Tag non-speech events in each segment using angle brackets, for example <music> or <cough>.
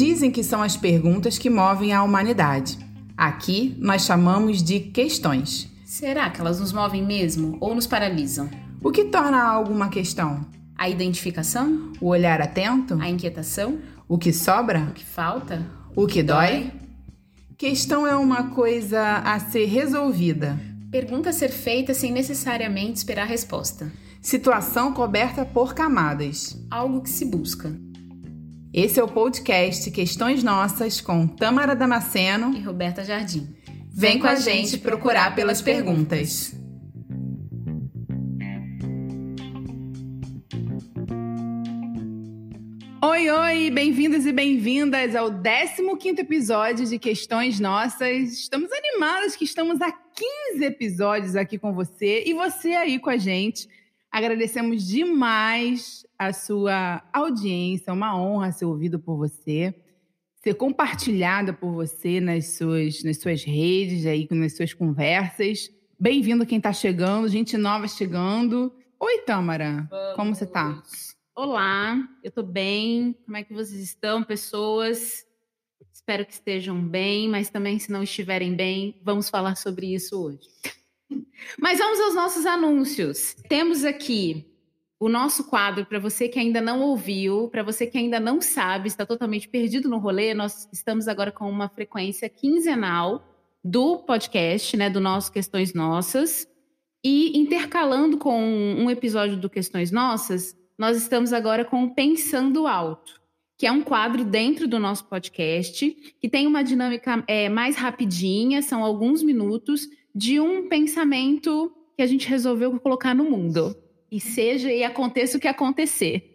Dizem que são as perguntas que movem a humanidade. Aqui nós chamamos de questões. Será que elas nos movem mesmo ou nos paralisam? O que torna algo uma questão? A identificação? O olhar atento? A inquietação? O que sobra? O que falta? O que dói? Questão é uma coisa a ser resolvida. Pergunta a ser feita sem necessariamente esperar resposta. Situação coberta por camadas. Algo que se busca. Esse é o podcast Questões Nossas com Tâmara Damasceno E Roberta Jardim. Vem com a gente procurar pelas perguntas. Oi, oi, bem-vindos e bem-vindas ao 15º episódio de Questões Nossas. Estamos animadas que estamos há 15 episódios aqui com você e você aí com a gente. Agradecemos demais a sua audiência, é uma honra ser ouvido por você, ser compartilhada por você nas suas, nas suas redes, aí, nas suas conversas. Bem-vindo quem está chegando, gente nova chegando. Oi, Tâmara, Vamos. como você tá? Olá, eu tô bem. Como é que vocês estão, pessoas? Espero que estejam bem, mas também, se não estiverem bem, vamos falar sobre isso hoje. <laughs> Mas vamos aos nossos anúncios. Temos aqui o nosso quadro para você que ainda não ouviu, para você que ainda não sabe, está totalmente perdido no rolê. Nós estamos agora com uma frequência quinzenal do podcast, né, do nosso Questões Nossas, e intercalando com um episódio do Questões Nossas, nós estamos agora com Pensando Alto, que é um quadro dentro do nosso podcast, que tem uma dinâmica é, mais rapidinha, são alguns minutos, de um pensamento que a gente resolveu colocar no mundo. E seja e aconteça o que acontecer.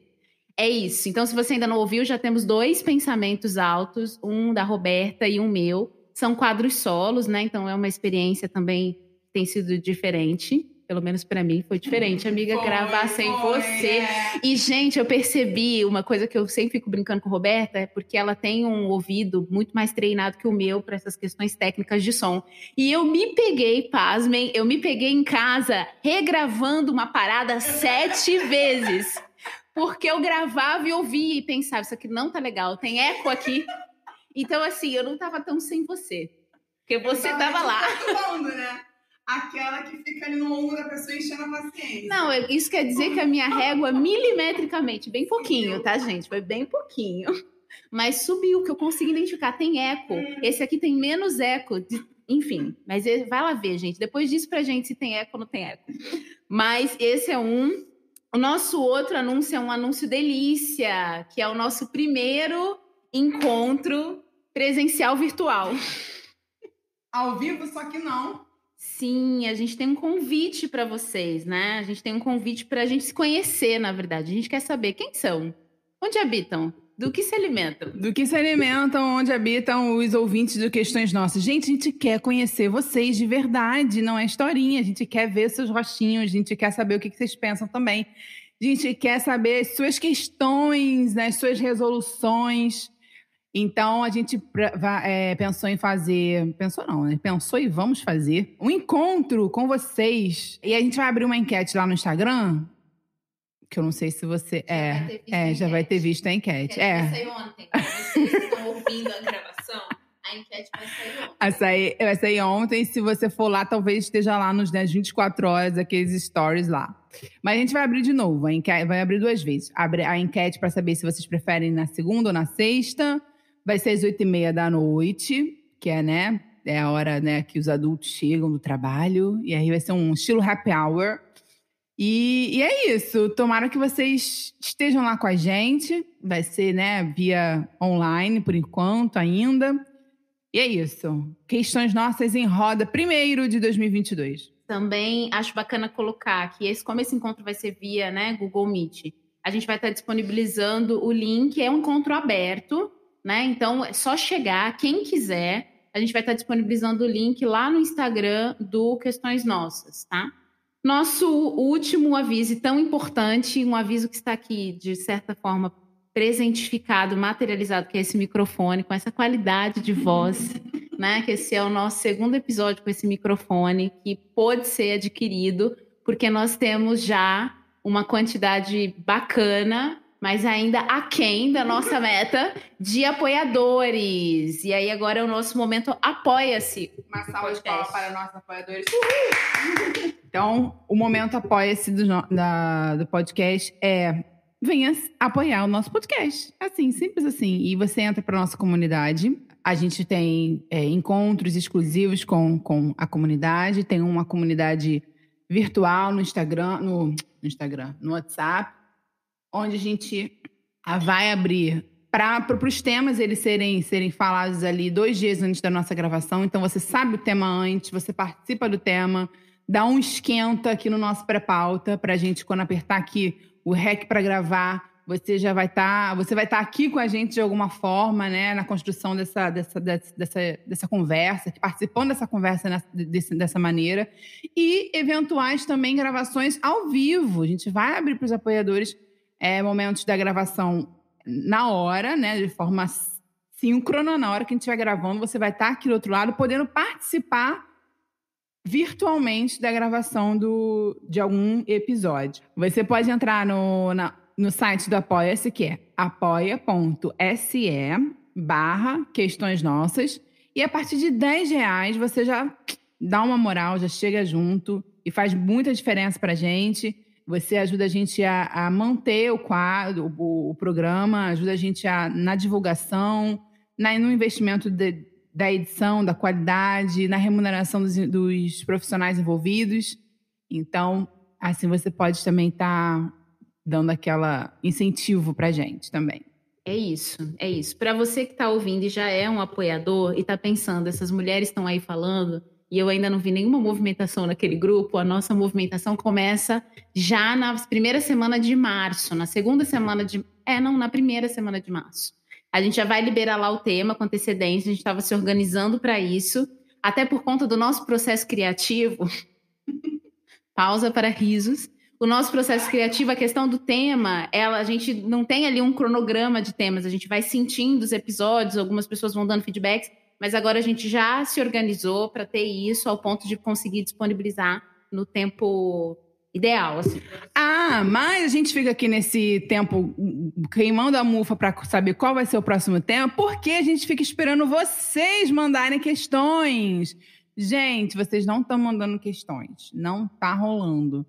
É isso. Então, se você ainda não ouviu, já temos dois pensamentos altos, um da Roberta e um meu. São quadros solos, né? Então é uma experiência também que tem sido diferente. Pelo menos para mim foi diferente, amiga, Foi, gravar sem foi, você. é. E, gente, eu percebi uma coisa que eu sempre fico brincando com a Roberta, é porque ela tem um ouvido muito mais treinado que o meu para essas questões técnicas de som. E eu me peguei, pasmem, eu me peguei em casa regravando uma parada sete <laughs> vezes. Porque eu gravava e ouvia e pensava, isso aqui não tá legal, tem eco aqui. Então, assim, eu não tava tão sem você. Porque você tava lá. Perturbando, né? Aquela que fica ali no ombro da pessoa enchendo a paciência. Não, é- isso quer dizer que a minha régua, milimetricamente, bem pouquinho, tá, gente? Foi bem pouquinho. Mas subiu, que eu consegui identificar. Tem eco. Esse aqui tem menos eco. de- enfim, mas ele- vai lá ver, gente. Depois diz pra gente se tem eco ou não tem eco. Mas esse é um. O nosso outro anúncio é um anúncio delícia, que é o nosso primeiro encontro presencial virtual. Ao vivo, só que não. Sim, a gente tem um convite para vocês, né? A gente tem um convite para a gente se conhecer, na verdade. A gente quer saber quem são, onde habitam, do que se alimentam. Do que se alimentam, onde habitam os ouvintes do Questões Nossas. Gente, a gente quer conhecer vocês de verdade, não é historinha. A gente quer ver seus rostinhos, a gente quer saber o que vocês pensam também. A gente quer saber as suas questões, né, as suas resoluções. Então, a gente é, pensou em fazer. Pensou não, né? Pensou e vamos fazer um encontro com vocês. E a gente vai abrir uma enquete lá no Instagram. Que eu não sei se você. ter É, é a já vai ter enquete. visto a enquete. É. sair ontem. Vocês estão ouvindo a gravação, a enquete vai sair ontem. Vai sair, vai sair ontem. Se você for lá, talvez esteja lá nos nas 24 horas, aqueles stories lá. Mas a gente vai abrir de novo. A enquete, vai abrir duas vezes. Abre a enquete para saber se vocês preferem na segunda ou na sexta. Vai ser às 8 e meia da noite, que é, né? É a hora né, que os adultos chegam do trabalho. E aí vai ser um estilo happy hour. E, e é isso. Tomara que vocês estejam lá com a gente. Vai ser, né, via online por enquanto ainda. E é isso. Questões nossas em roda, primeiro de 2022. Também acho bacana colocar que esse, como esse encontro vai ser via né, Google Meet, a gente vai estar disponibilizando o link, é um encontro aberto, né? Então é só chegar, quem quiser, a gente vai estar disponibilizando o link lá no Instagram do Questões Nossas, tá? Nosso último aviso, e tão importante, um aviso que está aqui, de certa forma, presentificado, materializado, que é esse microfone, com essa qualidade de voz, <laughs> né? Que esse é o nosso segundo episódio com esse microfone, que pôde ser adquirido, porque nós temos já uma quantidade bacana mas ainda aquém da nossa meta de apoiadores. E aí agora é o nosso momento apoia-se. Uma salva de palmas para nossos apoiadores. Uhul! Então, o momento apoia-se do, da, do podcast é venha apoiar o nosso podcast. Assim, simples assim. E você entra para nossa comunidade. A gente tem é, encontros exclusivos com, com a comunidade, tem uma comunidade virtual no Instagram, no, no Instagram, no WhatsApp, onde a gente vai abrir para os temas eles serem, serem falados ali dois dias antes da nossa gravação. Então você sabe o tema antes, você participa do tema, dá um esquenta aqui no nosso pré-pauta para a gente, quando apertar aqui o REC para gravar, você já vai estar, tá, você vai estar tá aqui com a gente de alguma forma, né, na construção dessa, dessa, dessa, dessa conversa, participando dessa conversa nessa, desse, dessa maneira, e eventuais também gravações ao vivo. A gente vai abrir para os apoiadores é, momentos da gravação na hora, né, de forma síncrona, na hora que a gente estiver gravando, você vai estar aqui do outro lado, podendo participar virtualmente da gravação do, de algum episódio. Você pode entrar no, na, no site do Apoia-se, que é apoia.se barra questões nossas. E a partir de 10 reais você já dá uma moral, já chega junto e faz muita diferença pra gente. Você ajuda a gente a, a manter o quadro, o, o, programa, ajuda a gente a, na divulgação, na, no investimento de, da edição, da qualidade, na remuneração dos, dos profissionais envolvidos. Então, assim você pode também estar tá dando aquela incentivo para gente também. É isso, é isso. Para você que está ouvindo e já é um apoiador e está pensando, essas mulheres estão aí falando e eu ainda não vi nenhuma movimentação naquele grupo, a nossa movimentação começa já na primeira semana de março, na segunda semana de. É, não, na primeira semana de março. A gente já vai liberar lá o tema com antecedência, a gente estava se organizando para isso, até por conta do nosso processo criativo. <laughs> Pausa para risos o nosso processo criativo, a questão do tema, ela, a gente não tem ali um cronograma de temas, a gente vai sentindo os episódios, algumas pessoas vão dando feedbacks, mas agora a gente já se organizou para ter isso ao ponto de conseguir disponibilizar no tempo ideal, assim. Ah, mas a gente fica aqui nesse tempo queimando a mufa para saber qual vai ser o próximo tema, porque a gente fica esperando vocês mandarem questões. Gente, vocês não estão mandando questões, não tá rolando.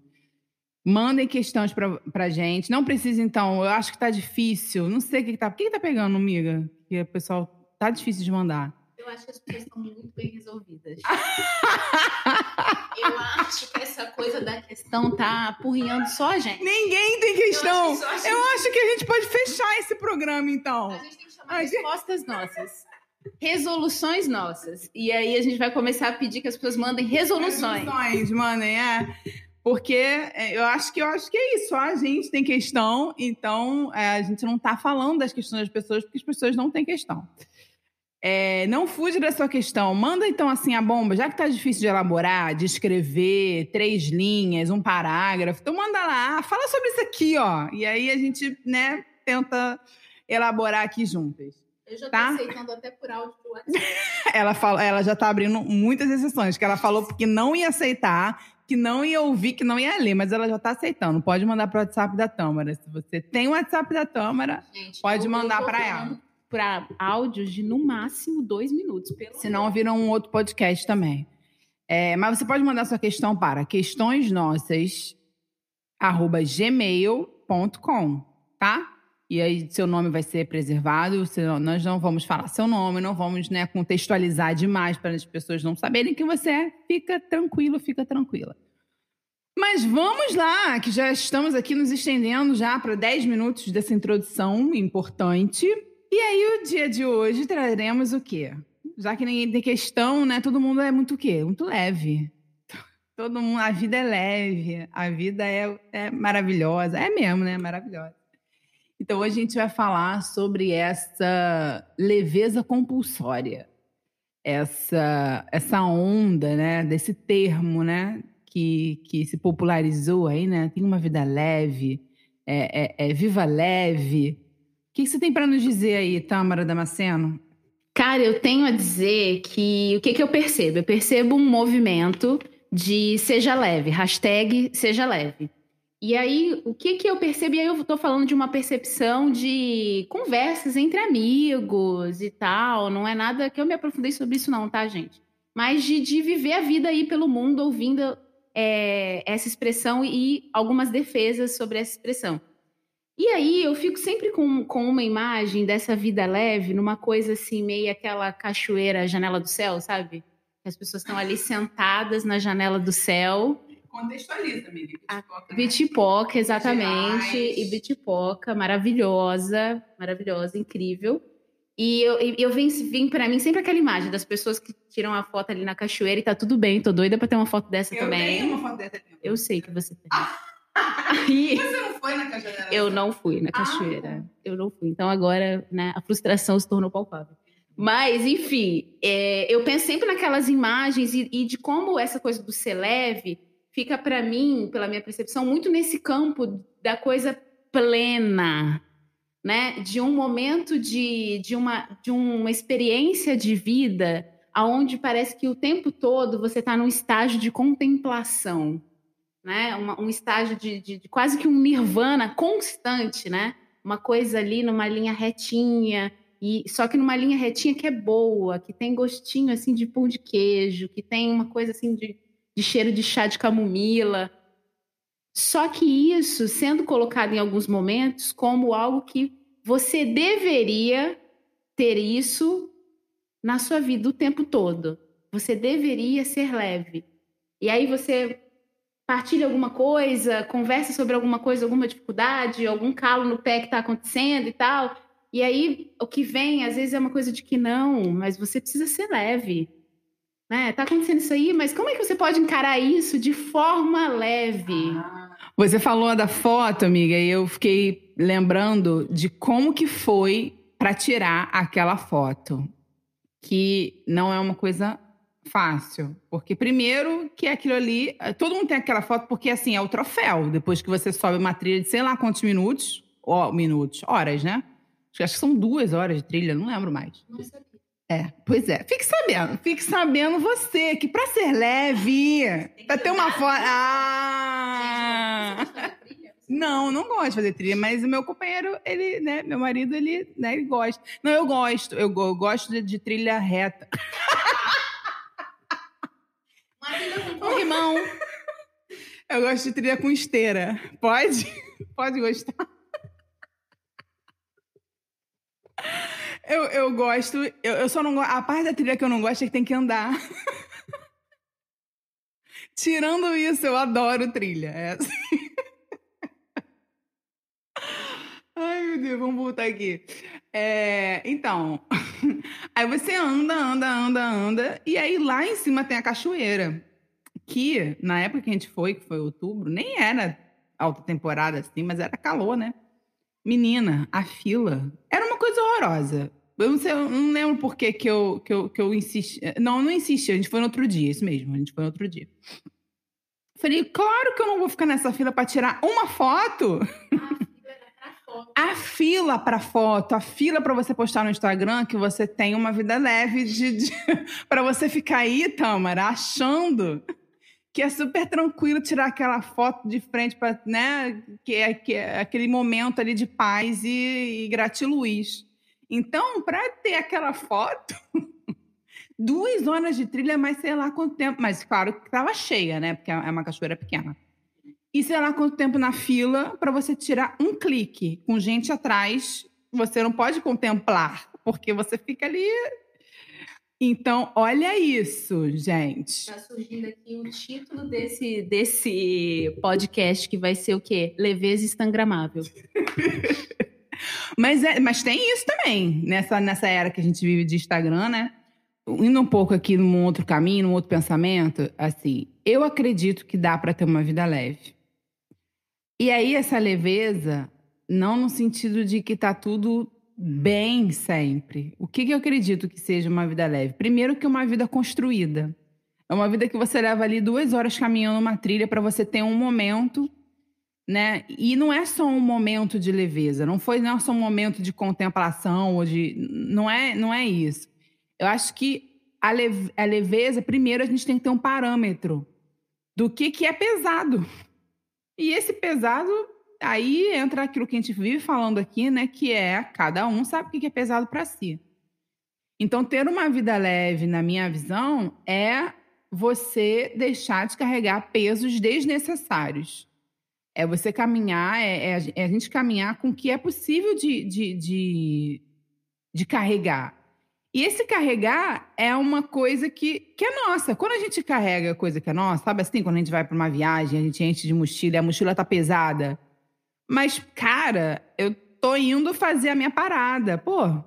Mandem questões pra, pra gente. Não precisa, então, eu acho que tá difícil. Não sei o que, que tá. Que, que tá pegando, amiga? Que o pessoal tá difícil de mandar. Eu acho que as pessoas estão muito bem resolvidas. <laughs> eu acho que essa coisa da questão tá apurriando só a gente. Ninguém tem questão. Eu acho, que, eu acho que a gente pode fechar esse programa, então. A gente tem que chamar respostas nossas. Resoluções nossas. E aí a gente vai começar a pedir que as pessoas mandem resoluções. Resoluções, mandem, é. Porque é, eu acho que eu acho que é isso. Só a gente tem questão, então é, a gente não está falando das questões das pessoas, porque as pessoas não têm questão. É, não fuja da sua questão. Manda então assim a bomba, já que tá difícil de elaborar, de escrever três linhas, um parágrafo, então manda lá, fala sobre isso aqui, ó. E aí a gente, né, tenta elaborar aqui juntas. Eu já tá? tô aceitando até por áudio do WhatsApp. <laughs> ela, fala, ela já tá abrindo muitas exceções, que ela falou que não ia aceitar que não ia ouvir, que não ia ler, mas ela já está aceitando. Pode mandar para o WhatsApp da Tâmara. Se você tem o WhatsApp da Tâmara, Gente, pode mandar para ela. Para áudios de no máximo dois minutos. Se não, viram um outro podcast também. É, mas você pode mandar sua questão para questõesnossas@gmail.com, tá? E aí seu nome vai ser preservado. nós não vamos falar seu nome, não vamos né, contextualizar demais para as pessoas não saberem quem você é. Fica tranquilo, fica tranquila. Mas vamos lá, que já estamos aqui nos estendendo já para 10 minutos dessa introdução importante. E aí, o dia de hoje traremos o quê? Já que ninguém tem questão, né? Todo mundo é muito o quê? Muito leve. <laughs> Todo mundo, a vida é leve, a vida é, é maravilhosa. É mesmo, né? Maravilhosa. Então, hoje a gente vai falar sobre essa leveza compulsória, essa, essa onda, né, desse termo, né, que, que se popularizou aí, né, tem uma vida leve, é, é, é viva leve. O que você tem para nos dizer aí, Tâmara Damasceno? Cara, eu tenho a dizer que o que, que eu percebo? Eu percebo um movimento de seja leve, hashtag seja leve. E aí, o que que eu percebi? Aí eu tô falando de uma percepção de conversas entre amigos e tal. Não é nada que eu me aprofundei sobre isso, não, tá, gente? Mas de, de viver a vida aí pelo mundo ouvindo é, essa expressão e algumas defesas sobre essa expressão. E aí eu fico sempre com, com uma imagem dessa vida leve, numa coisa assim, meio aquela cachoeira, janela do céu, sabe? As pessoas estão ali sentadas na janela do céu. Contextualiza, amiga. Bitipoca, né? exatamente. Gerais. E Bitipoca, maravilhosa, maravilhosa, incrível. E eu, eu vim, vim para mim sempre aquela imagem das pessoas que tiram a foto ali na cachoeira e tá tudo bem, tô doida pra ter uma foto dessa eu também. Eu tenho uma foto dessa. Eu sei que você tem. Ah. Aí, <laughs> você não foi na cachoeira? Eu não fui na ah, cachoeira. Ah. Eu não fui. Então agora, né, a frustração se tornou palpável. Mas, enfim, é, eu penso sempre naquelas imagens e, e, de como essa coisa do ser leve fica para mim, pela minha percepção, muito nesse campo da coisa plena, né? De um momento de, de, uma, de uma experiência de vida aonde parece que o tempo todo você está num estágio de contemplação né? Uma, um estágio de, de, de, quase que um nirvana constante, né? Uma coisa ali numa linha retinha, e só que numa linha retinha que é boa, que tem gostinho assim de pão de queijo, que tem uma coisa assim de, de cheiro de chá de camomila. Só que isso sendo colocado em alguns momentos como algo que você deveria ter isso na sua vida o tempo todo. Você deveria ser leve. E aí você partilha alguma coisa, conversa sobre alguma coisa, alguma dificuldade, algum calo no pé que está acontecendo e tal. E aí o que vem, às vezes, é uma coisa de que não, mas você precisa ser leve. Né? Tá acontecendo isso aí, mas como é que você pode encarar isso de forma leve? Você falou da foto, amiga, e eu fiquei lembrando de como que foi para tirar aquela foto. Que não é uma coisa Fácil. Porque, primeiro, que aquilo ali. Eh, todo mundo tem aquela foto porque, assim, é o troféu. Depois que você sobe uma trilha de sei lá quantos minutos. Ó, minutos, horas, né? Acho que são duas horas de trilha, não lembro mais. Não sabia. É, pois é. Fique sabendo, fique sabendo você que para ser leve, para ter uma foto. Ah! Não, não gosto de fazer trilha, mas o meu companheiro, ele, né, meu marido, ele, né, ele gosta. Não, eu gosto, eu, eu gosto de, de trilha reta. <laughs> Irmão. <laughs> Eu gosto de trilha com esteira. Pode? Pode gostar? Eu, eu gosto. Eu, eu só não gosto. A parte da trilha que eu não gosto é que tem que andar. <laughs> Tirando isso, eu adoro trilha. É assim. Vamos voltar aqui. É, então, <laughs> aí você anda, anda, anda, anda, e aí lá em cima tem a cachoeira que na época que a gente foi, que foi outubro, nem era alta temporada assim, mas era calor, né? Menina, a fila era uma coisa horrorosa. Eu não, sei, eu não lembro por que, que, eu, que, eu, que eu insisti. Não, não insisti, a gente foi no outro dia, isso mesmo, a gente foi no outro dia. Falei, claro que eu não vou ficar nessa fila para tirar uma foto. A fila para foto, a fila para você postar no Instagram que você tem uma vida leve de, de <laughs> para você ficar aí, Tamara, achando que é super tranquilo tirar aquela foto de frente para, né, que é, que é, aquele momento ali de paz e, e gratiluz. Então, para ter aquela foto, <laughs> duas horas de trilha, mas sei lá quanto tempo. Mas claro que estava cheia, né? Porque é uma cachoeira pequena. E sei lá quanto tempo na fila para você tirar um clique com gente atrás. Você não pode contemplar, porque você fica ali então, olha isso, gente. Está surgindo aqui o título desse, desse podcast que vai ser o quê? Leveza Instagramável. <laughs> mas, é, mas tem isso também, nessa, nessa era que a gente vive de Instagram, né? Indo um pouco aqui num outro caminho, num outro pensamento, assim, eu acredito que dá para ter uma vida leve. E aí, essa leveza, não no sentido de que tá tudo bem sempre. O que, que eu acredito que seja uma vida leve? Primeiro, que é uma vida construída. É uma vida que você leva ali duas horas caminhando uma trilha para você ter um momento, né? E não é só um momento de leveza, não foi não é só um momento de contemplação ou de. Não é, não é isso. Eu acho que a, leve, a leveza, primeiro, a gente tem que ter um parâmetro do que, que é pesado. E esse pesado, aí entra aquilo que a gente vive falando aqui, né? Que é cada um sabe o que é pesado para si. Então, ter uma vida leve, na minha visão, é você deixar de carregar pesos desnecessários. É você caminhar, é, é, é a gente caminhar com o que é possível de, de, de, de carregar. E esse carregar é uma coisa que, que é nossa. Quando a gente carrega coisa que é nossa, sabe assim, quando a gente vai para uma viagem, a gente enche de mochila a mochila tá pesada. Mas, cara, eu tô indo fazer a minha parada. Pô,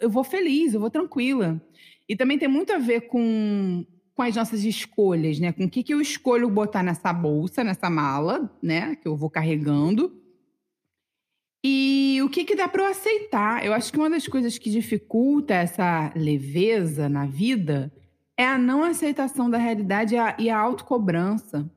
eu vou feliz, eu vou tranquila. E também tem muito a ver com, com as nossas escolhas, né? Com o que, que eu escolho botar nessa bolsa, nessa mala, né? Que eu vou carregando. E o que, que dá para eu aceitar? Eu acho que uma das coisas que dificulta essa leveza na vida é a não aceitação da realidade e a, autocobrança.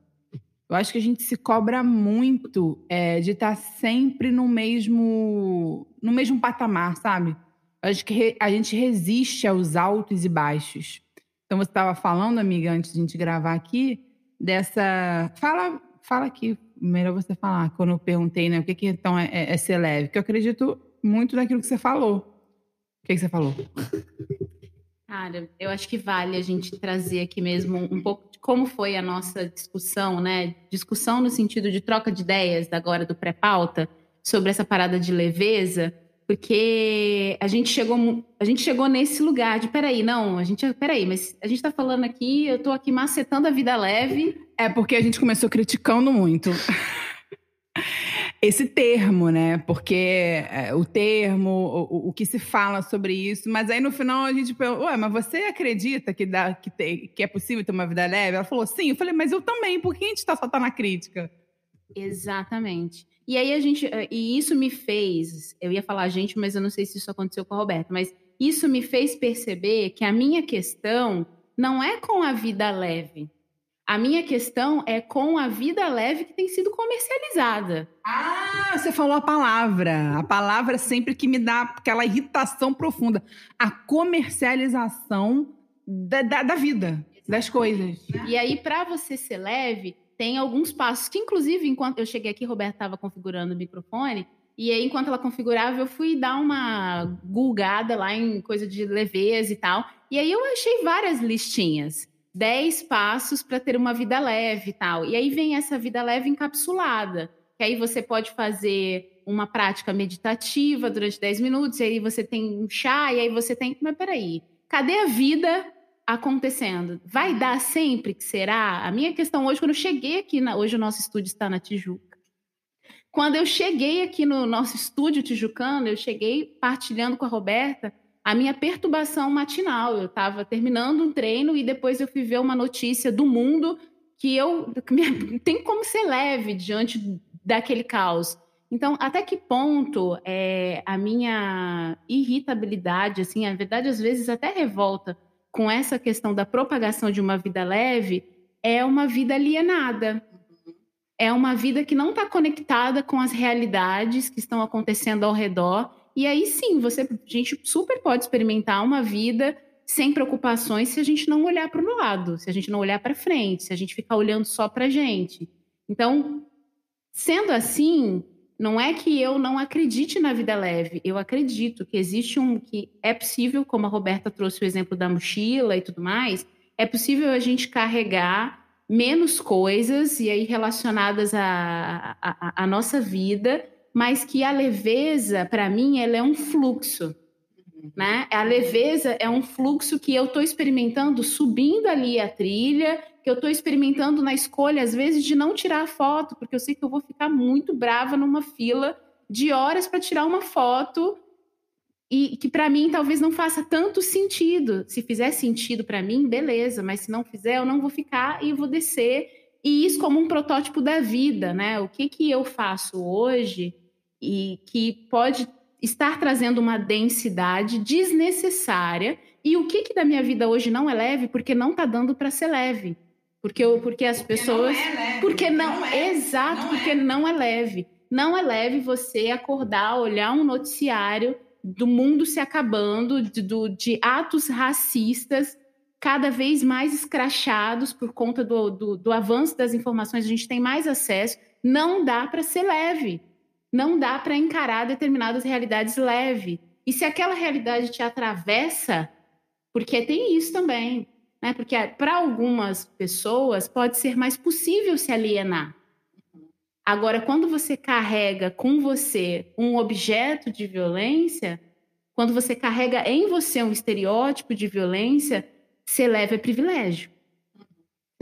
Eu acho que a gente se cobra muito é, de estar tá sempre no mesmo, no mesmo patamar, sabe? acho que a gente resiste aos altos e baixos. Então você estava falando, amiga, antes de a gente gravar aqui, dessa. Fala, fala aqui, melhor você falar, quando eu perguntei, né? O que, que então é, é, é ser leve? Porque eu acredito muito naquilo que você falou. O que, que você falou? Cara, eu acho que vale a gente trazer aqui mesmo um pouco de como foi a nossa discussão, né? Discussão no sentido de troca de ideias agora do pré-pauta sobre essa parada de leveza porque a gente chegou a gente chegou nesse lugar de peraí, não, a gente peraí, mas a gente está falando aqui, eu estou aqui macetando a vida leve. É porque a gente começou criticando muito. Esse termo, né? Porque é, o termo, o, o, que se fala sobre isso, mas aí no final a gente perguntou, ué, mas você acredita que, dá, que, tem, que é possível ter uma vida leve? Ela falou, sim. Eu falei, mas eu também, por que a gente tá, só tá na crítica? Exatamente. E aí a gente, eh, e isso me fez, eu ia falar gente, mas eu não sei se isso aconteceu com a Roberta, mas isso me fez perceber que a minha questão não é com a vida leve. A minha questão é com a vida leve que tem sido comercializada. Ah, você falou a palavra. A palavra sempre que me dá aquela irritação profunda. A comercialização da, da, da vida, das coisas. E aí, para você ser leve, tem alguns passos que, inclusive, enquanto eu cheguei aqui, Roberta estava configurando o microfone, e aí, enquanto ela configurava, eu fui dar uma gulgada lá em coisa de leveza e tal. E aí eu achei várias listinhas. dez passos para ter uma vida leve e tal. E aí vem essa vida leve encapsulada. Que aí você pode fazer uma prática meditativa durante 10 minutos, e aí você tem um chá, e aí você tem. Mas peraí, cadê a vida acontecendo. Vai dar sempre que será? A minha questão hoje, quando eu cheguei aqui, na, hoje o nosso estúdio está na Tijuca. Quando eu cheguei aqui no nosso estúdio tijucano, eu cheguei partilhando com a Roberta a minha perturbação matinal. Eu estava terminando um treino e depois eu fui ver uma notícia do mundo que eu <laughs> tem como ser leve diante daquele caos. Então, até que ponto é, a minha irritabilidade, assim, a verdade às vezes até revolta com essa questão da propagação de uma vida leve é uma vida alienada. É uma vida que não está conectada com as realidades que estão acontecendo ao redor. E aí sim, você, a gente super pode experimentar uma vida sem preocupações se a gente não olhar para o lado, se a gente não olhar para frente, se a gente ficar olhando só para a gente. Então, sendo assim, não é que eu não acredite na vida leve, eu acredito que existe um que é possível, como a Roberta trouxe o exemplo da mochila e tudo mais, é possível a gente carregar menos coisas e aí relacionadas à, nossa vida, mas que a leveza, para mim, ela é um fluxo. Né? A leveza é um fluxo que eu estou experimentando subindo ali a trilha que eu estou experimentando na escolha, às vezes, de não tirar a foto, porque eu sei que eu vou ficar muito brava numa fila de horas para tirar uma foto e que para mim talvez não faça tanto sentido. Se fizer sentido para mim, beleza, mas se não fizer, eu não vou ficar e vou descer. E isso como um protótipo da vida, né? O que que eu faço hoje e que pode estar trazendo uma densidade desnecessária e o que que da minha vida hoje não é leve porque não está dando para ser leve. Porque, porque as porque pessoas. Não é leve, porque não, não é, exato, não porque é. não é leve. Não é leve você acordar, olhar um noticiário do mundo se acabando, de, do, de atos racistas cada vez mais escrachados por conta do, do, do, avanço das informações, a gente tem mais acesso. não dá para ser leve. Não dá para encarar determinadas realidades leve. E se aquela realidade te atravessa, porque tem isso também, né? Porque para algumas pessoas pode ser mais possível se alienar. Agora, quando você carrega com você um objeto de violência, quando você carrega em você um estereótipo de violência, ser leve é privilégio.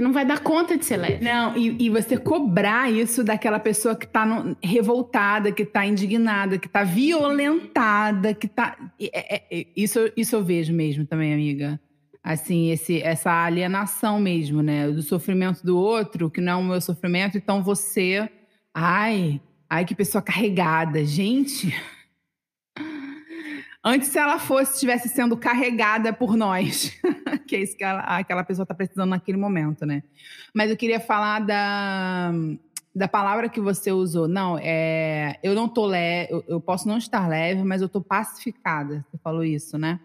Você não vai dar conta de ser leve. Não, e, e você cobrar isso daquela pessoa que está revoltada, que está indignada, que está violentada, que está. É, é, é, isso, isso eu vejo mesmo também, amiga. Assim, esse, essa alienação mesmo, né? Do sofrimento do outro, que não é o meu sofrimento, então você. Ai, ai, que pessoa carregada. Gente. <laughs> Antes, se ela fosse, estivesse sendo carregada por nós, <laughs> que é isso que ela, aquela pessoa está precisando naquele momento, né? Mas eu queria falar da, da palavra que você usou. Não, é, eu não tô leve, eu, eu posso não estar leve, mas eu tô pacificada. Você falou isso, né?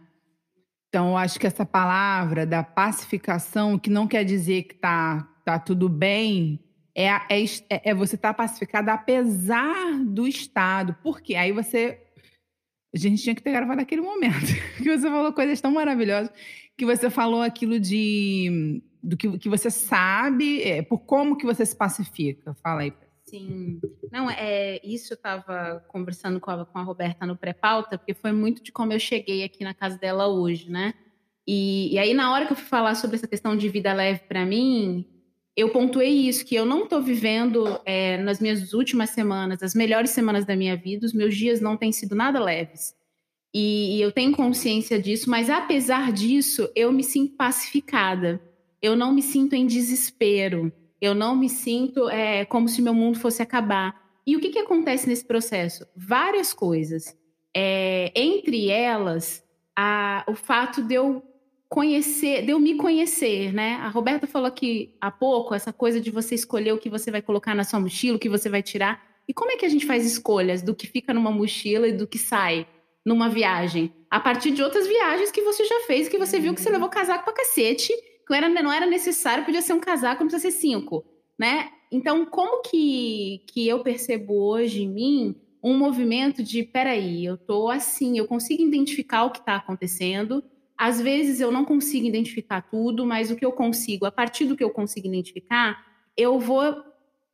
Então, eu acho que essa palavra da pacificação, que não quer dizer que tá, tá tudo bem, é, é, é você estar tá pacificada apesar do Estado. Por quê? Aí você a gente tinha que ter gravado naquele momento. <laughs> que você falou coisas tão maravilhosas. Que você falou aquilo de. do que, que você sabe, é, por como que você se pacifica. Fala aí. Sim. Não, é isso eu estava conversando com a, com a Roberta no pré-pauta, porque foi muito de como eu cheguei aqui na casa dela hoje, né? E, e aí, na hora que eu fui falar sobre essa questão de vida leve para mim, eu pontuei isso, que eu não estou vivendo é, nas minhas últimas semanas, as melhores semanas da minha vida, os meus dias não têm sido nada leves. E, e eu tenho consciência disso, mas apesar disso, eu me sinto pacificada. Eu não me sinto em desespero. Eu não me sinto é, como se meu mundo fosse acabar. E o que, que acontece nesse processo? Várias coisas. É, entre elas, a, o fato de eu conhecer, de eu me conhecer, né? A Roberta falou aqui há pouco essa coisa de você escolher o que você vai colocar na sua mochila, o que você vai tirar. E como é que a gente faz escolhas do que fica numa mochila e do que sai numa viagem? A partir de outras viagens que você já fez, que você viu que você levou casaco pra cacete, que não era, não era necessário, podia ser um casaco, não precisa ser cinco, né? Então, como que, que eu percebo hoje em mim um movimento de, peraí, eu tô assim, eu consigo identificar o que está acontecendo, às vezes eu não consigo identificar tudo, mas o que eu consigo, a partir do que eu consigo identificar, eu vou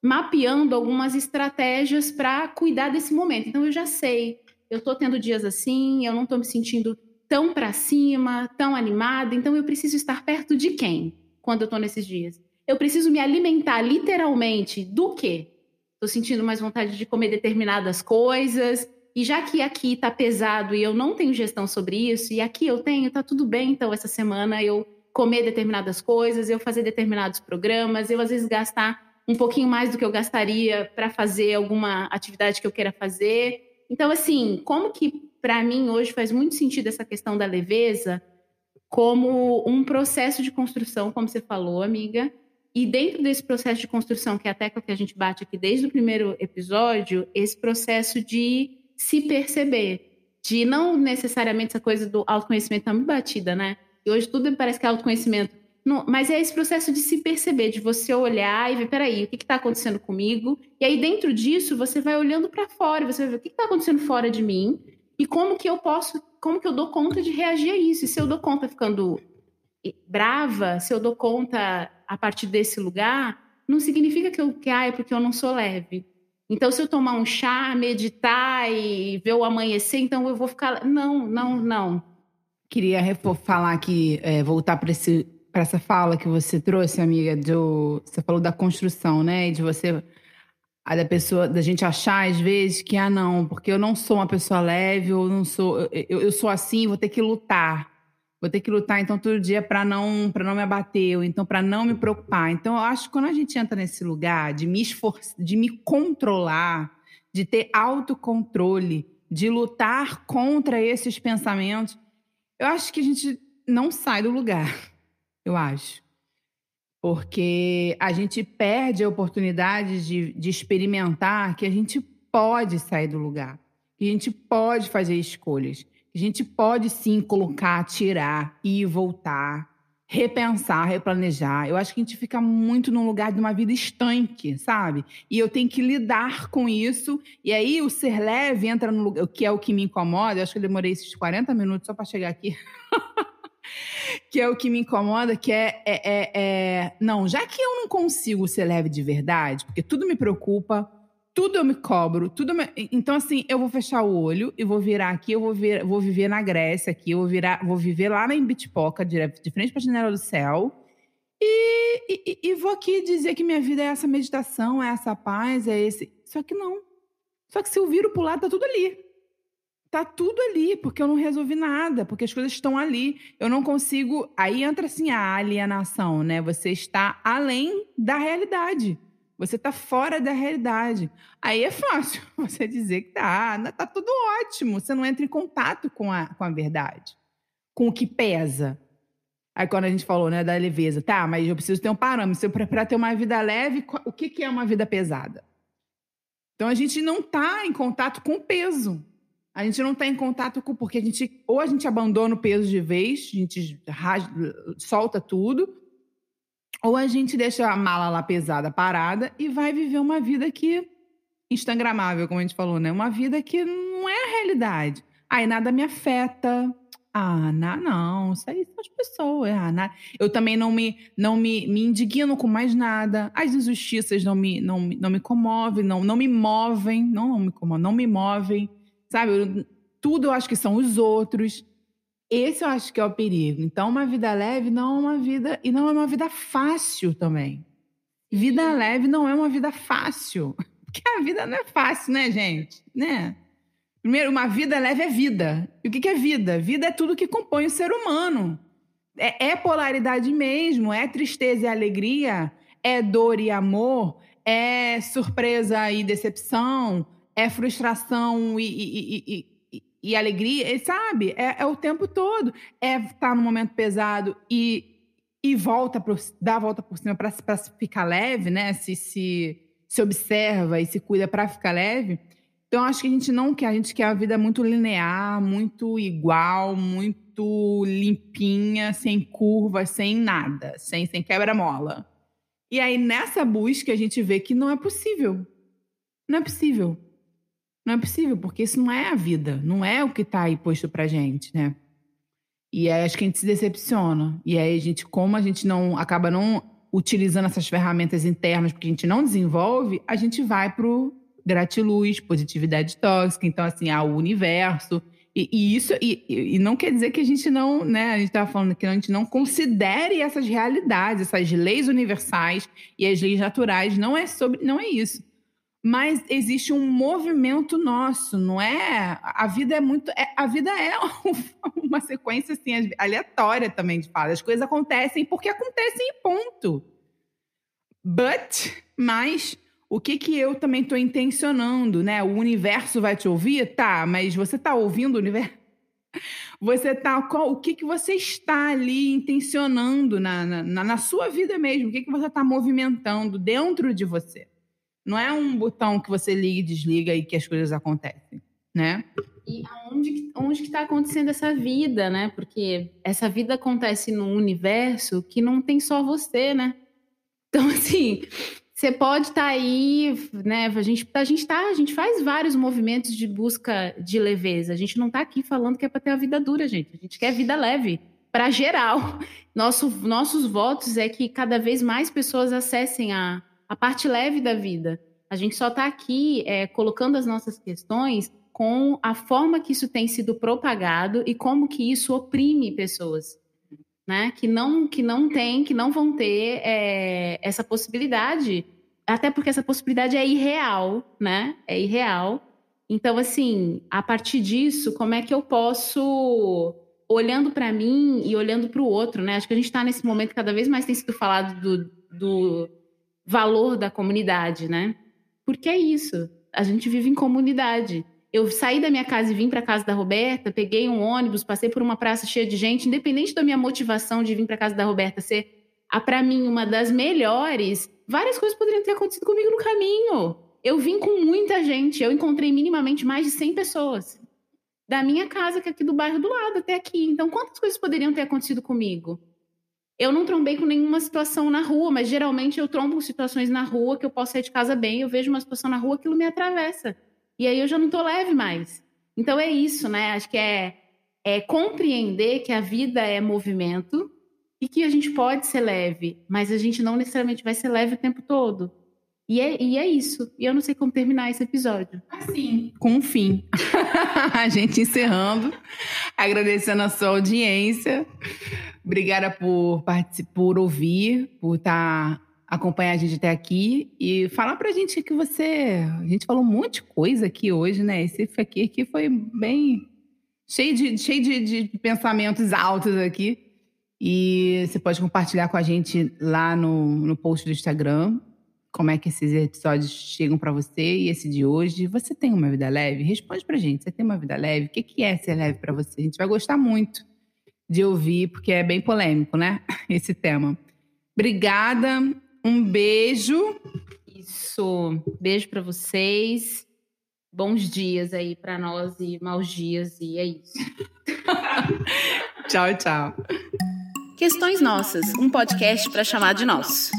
mapeando algumas estratégias para cuidar desse momento. Então eu já sei, eu estou tendo dias assim, eu não estou me sentindo tão para cima, tão animada, então eu preciso estar perto de quem quando eu estou nesses dias? Eu preciso me alimentar literalmente do quê? Estou sentindo mais vontade de comer determinadas coisas, e já que aqui tá pesado e eu não tenho gestão sobre isso, e aqui eu tenho, tá tudo bem, então essa semana eu comer determinadas coisas, eu fazer determinados programas, eu às vezes gastar um pouquinho mais do que eu gastaria para fazer alguma atividade que eu queira fazer. Então, assim, como que para mim hoje faz muito sentido essa questão da leveza como um processo de construção, como você falou, amiga. E dentro desse processo de construção, que é a tecla que a gente bate aqui desde o primeiro episódio, esse processo de se perceber. De não necessariamente essa coisa do autoconhecimento tá muito batida, né? E hoje tudo parece que é autoconhecimento. Não, mas é esse processo de se perceber, de você olhar e ver, peraí, o que está acontecendo comigo? E aí, dentro disso, você vai olhando para fora, você vai ver o que está acontecendo fora de mim e como que eu posso, como que eu dou conta de reagir a isso. E se eu dou conta ficando brava, se eu dou conta a partir desse lugar, não significa que eu caia é porque eu não sou leve. Então, se eu tomar um chá, meditar e ver o amanhecer, então eu vou ficar. Não, não, não. Queria falar aqui, é, voltar para essa fala que você trouxe, amiga, do, você falou da construção, né? De você. A da pessoa, da gente achar às vezes que, ah, não, porque eu não sou uma pessoa leve, eu não sou. Eu, eu sou assim, vou ter que lutar vou ter que lutar então todo dia para não para não me abater, ou então para não me preocupar. Então eu acho que quando a gente entra nesse lugar de me esforçar, de me controlar, de ter autocontrole, de lutar contra esses pensamentos, eu acho que a gente não sai do lugar. <laughs> Eu acho. Porque a gente perde a oportunidade de, de experimentar que a gente pode sair do lugar, que a gente pode fazer escolhas a gente pode sim colocar, tirar, ir, voltar, repensar, replanejar. Eu acho que a gente fica muito num lugar de uma vida estanque, sabe? E eu tenho que lidar com isso. E aí o ser leve entra no lugar, que é o que me incomoda. Eu acho que eu demorei esses 40 minutos só para chegar aqui. <laughs> que é o que me incomoda, que é, é, é, é, Não, já que eu não consigo ser leve de verdade, porque tudo me preocupa, tudo eu me cobro, tudo me... Então, assim, eu vou fechar o olho e vou virar aqui, eu vou, vir, vou viver na Grécia aqui, eu vou, virar, vou viver lá na Imbitpoca, de, de frente para a janela do céu. E, e, e, vou aqui dizer que minha vida é essa meditação, é essa paz, é esse. Só que não. Só que se eu viro pro lado, tá tudo ali. Tá tudo ali, porque eu não resolvi nada, porque as coisas estão ali. Eu não consigo. Aí entra assim a alienação, né? Você está além da realidade. Você está fora da realidade. Aí é fácil <laughs> você dizer que tá, tá tudo ótimo. Você não entra em contato com a, com a verdade, com o que pesa. Aí quando a gente falou né, da leveza, tá, mas eu preciso ter um parâmetro. Para ter uma vida leve, o que, que é uma vida pesada? Então a gente não está em contato com o peso. A gente não está em contato com. Porque a gente. Ou a gente abandona o peso de vez, a gente solta tudo, ou a gente deixa a mala lá pesada, parada, e vai viver uma vida que. Instagramável, como a gente falou, né? Uma vida que não é a realidade. Aí nada me afeta. Ah, não, não, isso aí são as pessoas. Ah, não. Eu também não me, não me, me indigno com mais nada. As injustiças não me, não, não me comovem, não, não me movem, não, não me comovem, não me movem. Sabe? Eu, tudo eu acho que são os outros. Esse eu acho que é o perigo. Então, uma vida leve não é uma vida. E não é uma vida fácil também. Vida leve não é uma vida fácil. <laughs> Porque a vida não é fácil, né, gente? Né? Primeiro, uma vida leve é vida. E o que é vida? Vida é tudo que compõe o ser humano. É, é polaridade mesmo, é tristeza e alegria, é dor e amor, é surpresa e decepção, é frustração e, e, e, e alegria, sabe? É, é, o tempo todo. É estar tá no momento pesado e, e volta pro, dá a volta por cima para ficar leve, né? Se, se, se observa e se cuida para ficar leve. Então, acho que a gente não quer, a gente quer a vida muito linear, muito igual, muito limpinha, sem curvas, sem nada, sem, sem quebra-mola. E aí, nessa busca, a gente vê que não é possível. Não é possível. Não é possível, porque isso não é a vida, não é o que está aí posto pra gente, né? E aí acho que a gente se decepciona. E aí a gente, como a gente não acaba não utilizando essas ferramentas internas, porque a gente não desenvolve, a gente vai pro gratiluz, positividade tóxica, então assim, ao universo. E, e isso, e, e, não quer dizer que a gente não, né? A gente estava falando que a gente não considere essas realidades, essas leis universais e as leis naturais. Não é sobre, não é isso mas existe um movimento nosso, não é? A vida é muito, é, a vida é <laughs> uma sequência assim aleatória também de fato. As coisas acontecem porque acontecem e ponto. But, mas o que que eu também estou intencionando, né? O universo vai te ouvir, tá? Mas você está ouvindo o universo? <laughs> Você tá, qual, o que que você está ali intencionando na, na, na sua vida mesmo? O que que você está movimentando dentro de você? Não é um botão que você liga e desliga e que as coisas acontecem, né? E onde, onde que está acontecendo essa vida, né? Porque essa vida acontece num universo que não tem só você, né? Então, <laughs> assim, você pode estar tá aí, né? A gente, a gente tá, a gente faz vários movimentos de busca de leveza. A gente não está aqui falando que é para ter a vida dura, gente. A gente quer vida leve para geral. <laughs> Nosso, nossos votos é que cada vez mais pessoas acessem a, a parte leve da vida. A gente só está aqui é, colocando as nossas questões com a forma que isso tem sido propagado e como que isso oprime pessoas, né? Que não que não tem, que não vão ter é, essa possibilidade, até porque essa possibilidade é irreal, né? É irreal. Então, assim, a partir disso, como é que eu posso olhando para mim e olhando para o outro, né? Acho que a gente está nesse momento cada vez mais tem sido falado do, do valor da comunidade, né? Porque é isso. A gente vive em comunidade. Eu saí da minha casa e vim para a casa da Roberta, peguei um ônibus, passei por uma praça cheia de gente, independente da minha motivação de vir para a casa da Roberta ser, para mim, uma das melhores, várias coisas poderiam ter acontecido comigo no caminho. Eu vim com muita gente, eu encontrei minimamente mais de 100 pessoas. Da minha casa, que é aqui do bairro do lado, até aqui. Então, quantas coisas poderiam ter acontecido comigo? Eu não trombei com nenhuma situação na rua, mas geralmente eu trombo com situações na rua que eu posso sair de casa bem, eu vejo uma situação na rua, aquilo me atravessa. E aí eu já não tô leve mais. Então é isso, né? Acho que é, é compreender que a vida é movimento e que a gente pode ser leve, mas a gente não necessariamente vai ser leve o tempo todo. E é, e é isso. E eu não sei como terminar esse episódio. Assim, com um fim. <laughs> a gente encerrando, agradecendo a sua audiência. Obrigada por por ouvir, por estar tá, acompanhar a gente até aqui e falar pra gente que você. A gente falou um monte de coisa aqui hoje, né? Esse aqui, aqui foi bem cheio de, cheio de, de pensamentos altos aqui. E você pode compartilhar com a gente lá no, no post do Instagram como é que esses episódios chegam para você e esse de hoje. Você tem uma vida leve? Responde pra gente. Você tem uma vida leve? O que é ser leve para você? A gente vai gostar muito de ouvir, porque é bem polêmico, né? <laughs> Esse tema. Obrigada. Um beijo. Isso. Beijo para vocês. Bons dias aí para nós e maus dias e é isso. <laughs> tchau, tchau. Questões Nossas, um podcast para chamar de nosso.